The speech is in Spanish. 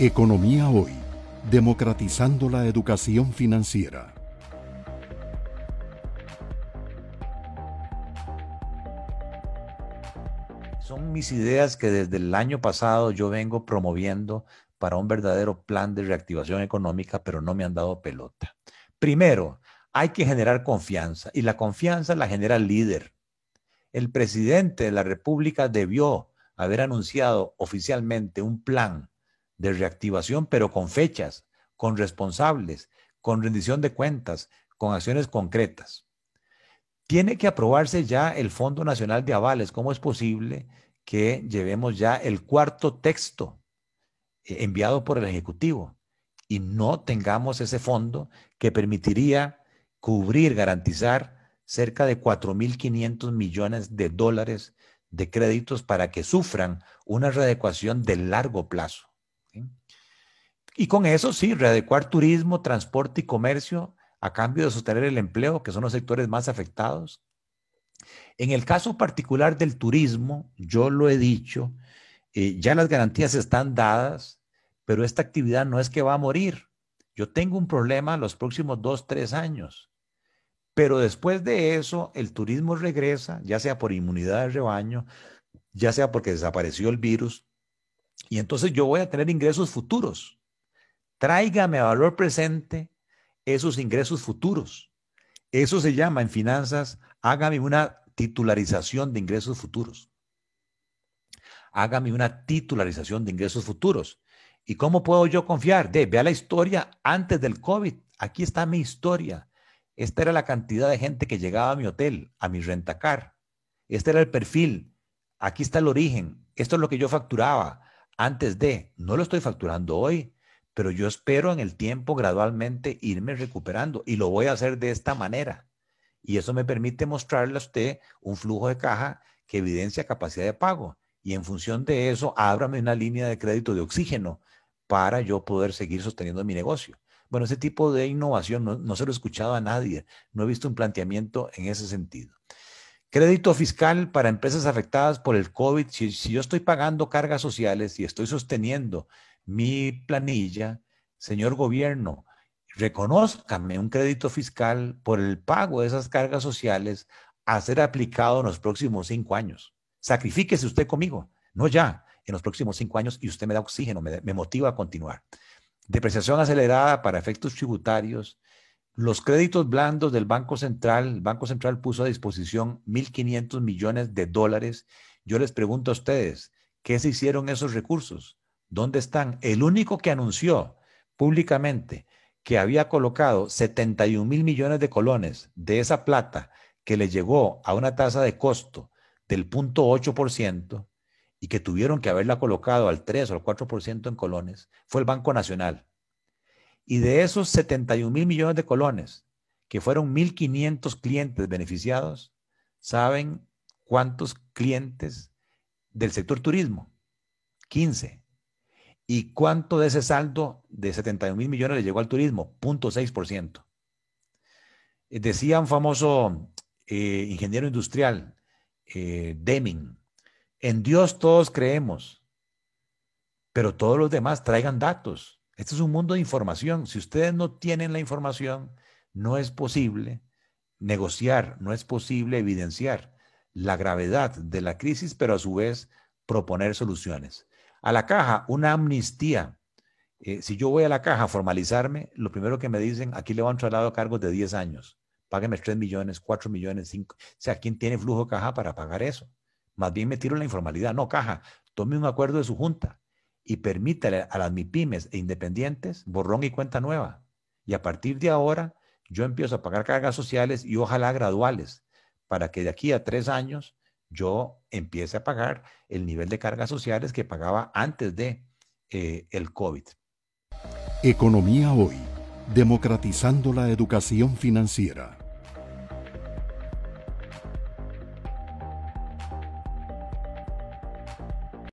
Economía Hoy, democratizando la educación financiera. Son mis ideas que desde el año pasado yo vengo promoviendo para un verdadero plan de reactivación económica, pero no me han dado pelota. Primero, hay que generar confianza y la confianza la genera el líder. El presidente de la República debió haber anunciado oficialmente un plan de reactivación, pero con fechas, con responsables, con rendición de cuentas, con acciones concretas. Tiene que aprobarse ya el Fondo Nacional de Avales. ¿Cómo es posible que llevemos ya el cuarto texto eh, enviado por el Ejecutivo y no tengamos ese fondo que permitiría cubrir, garantizar cerca de 4.500 millones de dólares de créditos para que sufran una readecuación de largo plazo? Y con eso sí, readecuar turismo, transporte y comercio a cambio de sostener el empleo, que son los sectores más afectados. En el caso particular del turismo, yo lo he dicho, eh, ya las garantías están dadas, pero esta actividad no es que va a morir. Yo tengo un problema los próximos dos, tres años. Pero después de eso, el turismo regresa, ya sea por inmunidad de rebaño, ya sea porque desapareció el virus, y entonces yo voy a tener ingresos futuros tráigame a valor presente esos ingresos futuros. Eso se llama en finanzas, hágame una titularización de ingresos futuros. Hágame una titularización de ingresos futuros. ¿Y cómo puedo yo confiar? De, vea la historia antes del COVID. Aquí está mi historia. Esta era la cantidad de gente que llegaba a mi hotel, a mi rentacar. Este era el perfil. Aquí está el origen. Esto es lo que yo facturaba antes de. No lo estoy facturando hoy pero yo espero en el tiempo gradualmente irme recuperando y lo voy a hacer de esta manera. Y eso me permite mostrarle a usted un flujo de caja que evidencia capacidad de pago. Y en función de eso, ábrame una línea de crédito de oxígeno para yo poder seguir sosteniendo mi negocio. Bueno, ese tipo de innovación no, se lo he escuchado a nadie. No he visto un planteamiento en ese sentido. Crédito fiscal para empresas afectadas por el COVID. Si, si yo estoy pagando cargas sociales y estoy sosteniendo mi planilla, señor gobierno, reconózcame un crédito fiscal por el pago de esas cargas sociales a ser aplicado en los próximos cinco años. Sacrifíquese usted conmigo, no ya, en los próximos cinco años y usted me da oxígeno, me, motiva a continuar. Depreciación acelerada para efectos tributarios. Los créditos blandos del Banco Central, el Banco Central puso a disposición 1.500 millones de dólares. Yo les pregunto a ustedes, ¿qué se hicieron esos recursos? ¿Dónde están? El único que anunció públicamente que había colocado 71 mil millones de colones de esa plata que le llegó a una tasa de costo del 0.8% y que tuvieron que haberla colocado al 3 o al 4% en colones, fue el Banco Nacional. Y de esos 71 mil millones de colones, que fueron 1.500 clientes beneficiados, ¿saben cuántos clientes del sector turismo? 15. ¿Y cuánto de ese saldo de 71 mil millones le llegó al turismo? 0.6%. Eh, decía un famoso eh, ingeniero industrial, eh, Deming, en Dios todos creemos, pero todos los demás traigan datos. Este es un mundo de información. Si ustedes no tienen la información, no es posible negociar, no es posible evidenciar la gravedad de la crisis, pero a su vez proponer soluciones. A la caja, una amnistía. Eh, si yo voy a la caja a formalizarme, lo primero que me dicen, aquí le van a cargos de 10 años. Págueme 3 millones, 4 millones, 5. O sea, ¿quién tiene flujo de caja para pagar eso? Más bien me tiro la informalidad. No, caja, tome un acuerdo de su junta y permítale a las MIPIMES e independientes borrón y cuenta nueva. Y a partir de ahora, yo empiezo a pagar cargas sociales y ojalá graduales, para que de aquí a tres años yo empiece a pagar el nivel de cargas sociales que pagaba antes de eh, el COVID. Economía hoy, democratizando la educación financiera.